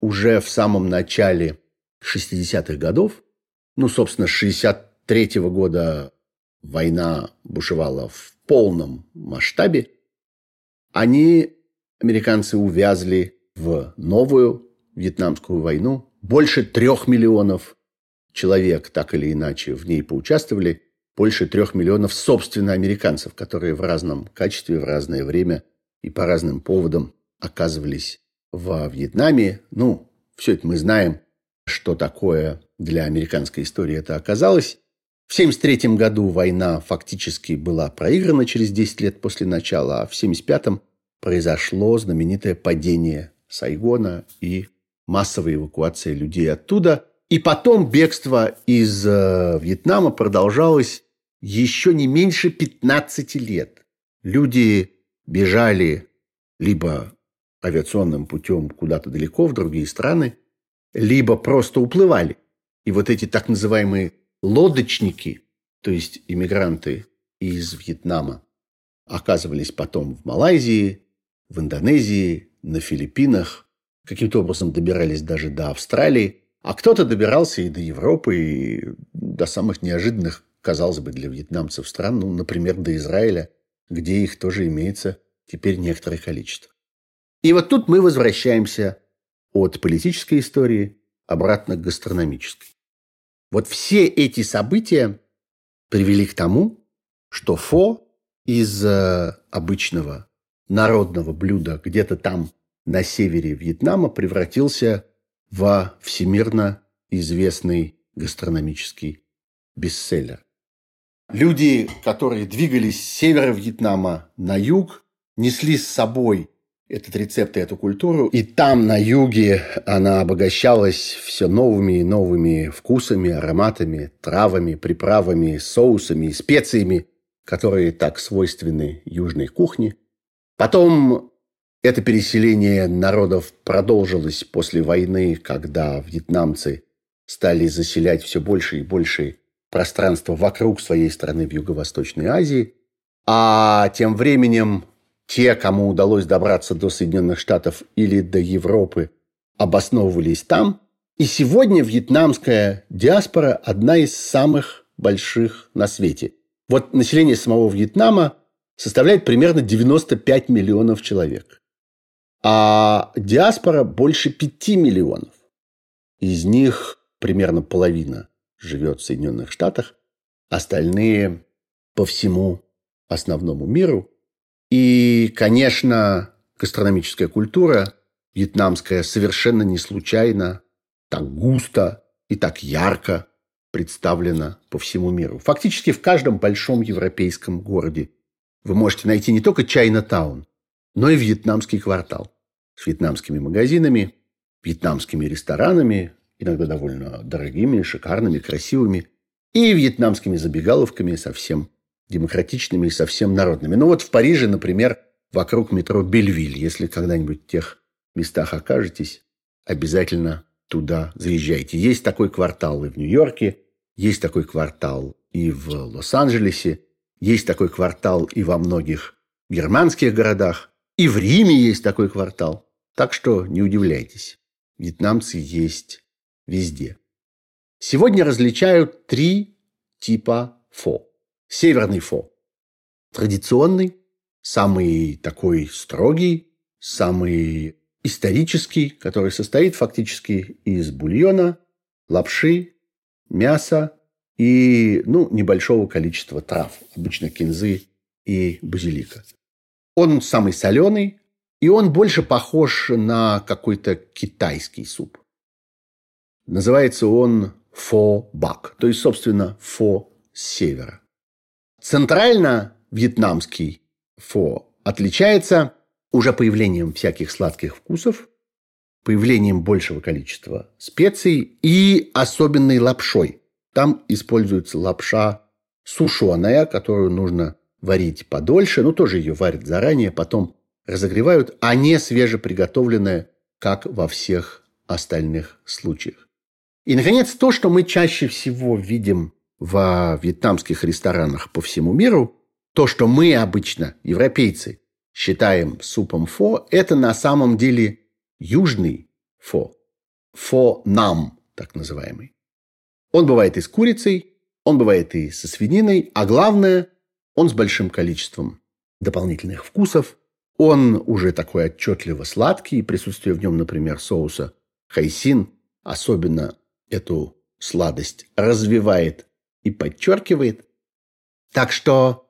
уже в самом начале 60-х годов, ну, собственно, 60 1943 года война бушевала в полном масштабе, они, американцы, увязли в новую Вьетнамскую войну. Больше трех миллионов человек так или иначе в ней поучаствовали. Больше трех миллионов, собственно, американцев, которые в разном качестве, в разное время и по разным поводам оказывались во Вьетнаме. Ну, все это мы знаем, что такое для американской истории это оказалось. В 1973 году война фактически была проиграна через 10 лет после начала, а в 1975 произошло знаменитое падение Сайгона и массовая эвакуация людей оттуда. И потом бегство из э, Вьетнама продолжалось еще не меньше 15 лет. Люди бежали либо авиационным путем куда-то далеко в другие страны, либо просто уплывали И вот эти так называемые лодочники, то есть иммигранты из Вьетнама, оказывались потом в Малайзии, в Индонезии, на Филиппинах, каким-то образом добирались даже до Австралии, а кто-то добирался и до Европы, и до самых неожиданных, казалось бы, для вьетнамцев стран, ну, например, до Израиля, где их тоже имеется теперь некоторое количество. И вот тут мы возвращаемся от политической истории обратно к гастрономической. Вот все эти события привели к тому, что фо из э, обычного народного блюда где-то там на севере Вьетнама превратился в всемирно известный гастрономический бестселлер. Люди, которые двигались с севера Вьетнама на юг, несли с собой этот рецепт и эту культуру. И там, на юге, она обогащалась все новыми и новыми вкусами, ароматами, травами, приправами, соусами и специями, которые так свойственны южной кухне. Потом это переселение народов продолжилось после войны, когда вьетнамцы стали заселять все больше и больше пространства вокруг своей страны в Юго-Восточной Азии. А тем временем те, кому удалось добраться до Соединенных Штатов или до Европы, обосновывались там. И сегодня вьетнамская диаспора – одна из самых больших на свете. Вот население самого Вьетнама составляет примерно 95 миллионов человек. А диаспора больше 5 миллионов. Из них примерно половина живет в Соединенных Штатах, остальные по всему основному миру. И, конечно, гастрономическая культура вьетнамская совершенно не случайно так густо и так ярко представлена по всему миру. Фактически в каждом большом европейском городе вы можете найти не только Чайна-таун, но и вьетнамский квартал с вьетнамскими магазинами, вьетнамскими ресторанами, иногда довольно дорогими, шикарными, красивыми, и вьетнамскими забегаловками совсем демократичными и совсем народными. Ну вот в Париже, например, вокруг метро Бельвиль. Если когда-нибудь в тех местах окажетесь, обязательно туда заезжайте. Есть такой квартал и в Нью-Йорке, есть такой квартал и в Лос-Анджелесе, есть такой квартал и во многих германских городах, и в Риме есть такой квартал. Так что не удивляйтесь, вьетнамцы есть везде. Сегодня различают три типа фо. Северный фо. Традиционный, самый такой строгий, самый исторический, который состоит фактически из бульона, лапши, мяса и ну, небольшого количества трав, обычно кинзы и базилика. Он самый соленый, и он больше похож на какой-то китайский суп. Называется он фо-бак, то есть, собственно, фо севера. Центрально-вьетнамский фо отличается уже появлением всяких сладких вкусов, появлением большего количества специй и особенной лапшой. Там используется лапша сушеная, которую нужно варить подольше, ну тоже ее варят заранее, потом разогревают, а не свежеприготовленная, как во всех остальных случаях. И, наконец, то, что мы чаще всего видим во вьетнамских ресторанах по всему миру, то, что мы обычно, европейцы, считаем супом фо, это на самом деле южный фо. Фо-нам, так называемый. Он бывает и с курицей, он бывает и со свининой, а главное, он с большим количеством дополнительных вкусов. Он уже такой отчетливо сладкий, присутствие в нем, например, соуса хайсин, особенно эту сладость развивает и подчеркивает. Так что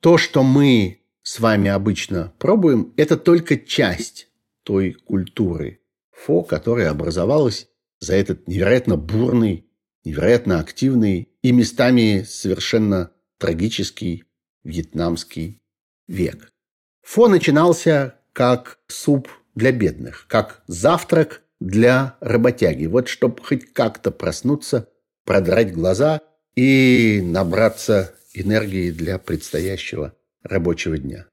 то, что мы с вами обычно пробуем, это только часть той культуры фо, которая образовалась за этот невероятно бурный, невероятно активный и местами совершенно трагический вьетнамский век. Фо начинался как суп для бедных, как завтрак для работяги. Вот чтобы хоть как-то проснуться, продрать глаза и набраться энергии для предстоящего рабочего дня.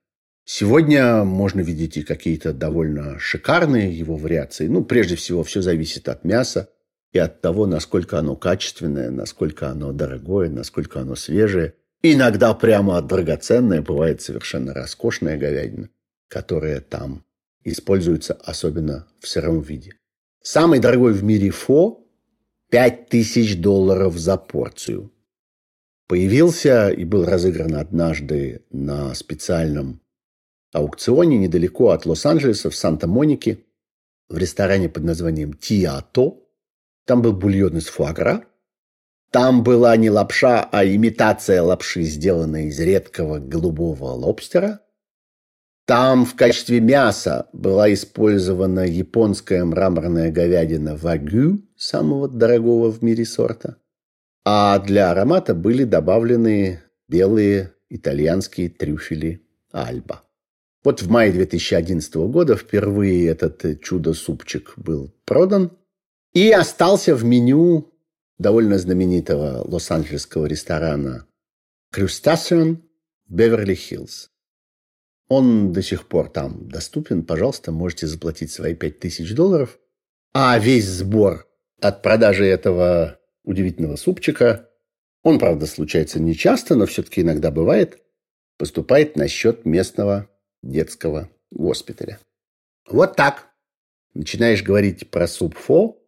Сегодня можно видеть и какие-то довольно шикарные его вариации. Ну, прежде всего, все зависит от мяса. и от того, насколько оно качественное, насколько оно дорогое, насколько оно свежее. Иногда прямо драгоценное, бывает совершенно роскошная говядина, которая там используется особенно в сыром виде. Самый дорогой в мире фо – 5000 долларов за порцию. Появился и был разыгран однажды на специальном аукционе недалеко от Лос-Анджелеса в Санта-Монике в ресторане под названием «Тиато». Там был бульон из фуагра. Там была не лапша, а имитация лапши, сделанная из редкого голубого лобстера. Там в качестве мяса была использована японская мраморная говядина вагю, самого дорогого в мире сорта. А для аромата были добавлены белые итальянские трюфели альба. Вот в мае 2011 года впервые этот чудо-супчик был продан и остался в меню довольно знаменитого лос-анджелесского ресторана «Крюстасион» в Беверли-Хиллз. Он до сих пор там доступен. Пожалуйста, можете заплатить свои 5000 долларов. А весь сбор от продажи этого удивительного супчика, он, правда, случается нечасто, но все-таки иногда бывает, поступает на счет местного детского госпиталя. Вот так. Начинаешь говорить про суп-фо,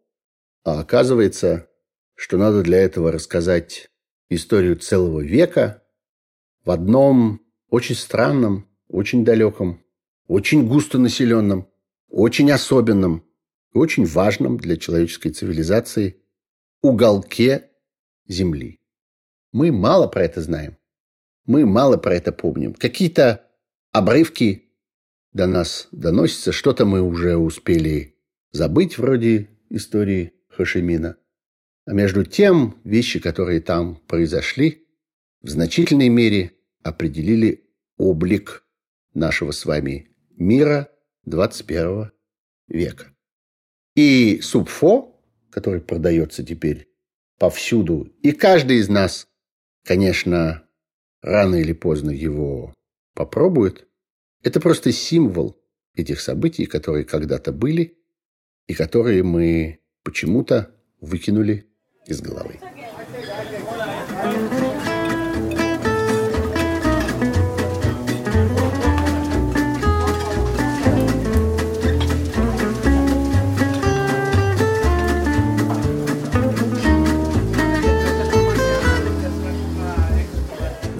а оказывается, что надо для этого рассказать историю целого века в одном очень странном, очень далеком, очень густонаселенном, очень особенном и очень важном для человеческой цивилизации уголке Земли. Мы мало про это знаем. Мы мало про это помним. Какие-то обрывки до нас доносятся, что-то мы уже успели забыть вроде истории Хашимина. А между тем, вещи, которые там произошли, в значительной мере определили облик нашего с вами мира 21 века. И субфо, который продается теперь повсюду, и каждый из нас, конечно, рано или поздно его попробует, это просто символ этих событий, которые когда-то были и которые мы почему-то выкинули из головы.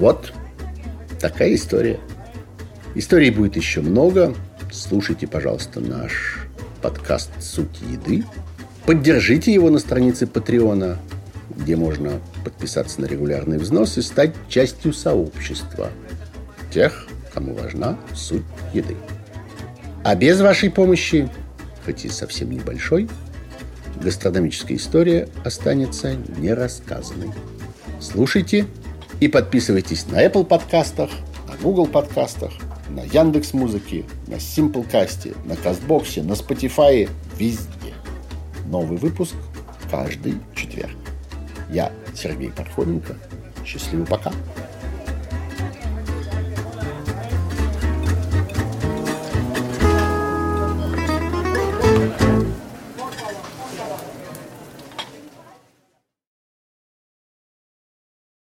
Вот такая история. Историй будет еще много. Слушайте, пожалуйста, наш подкаст «Суть еды». Поддержите его на странице Патреона, где можно подписаться на регулярный взнос и стать частью сообщества тех, кому важна суть еды. А без вашей помощи, хоть и совсем небольшой, гастрономическая история останется нерассказанной. Слушайте – и подписывайтесь на Apple подкастах, на Google подкастах, на Яндекс Музыке, на Simplecast, на Казбоксе, на Spotify, везде. Новый выпуск каждый четверг. Я Сергей Пархоменко. Счастливо, пока.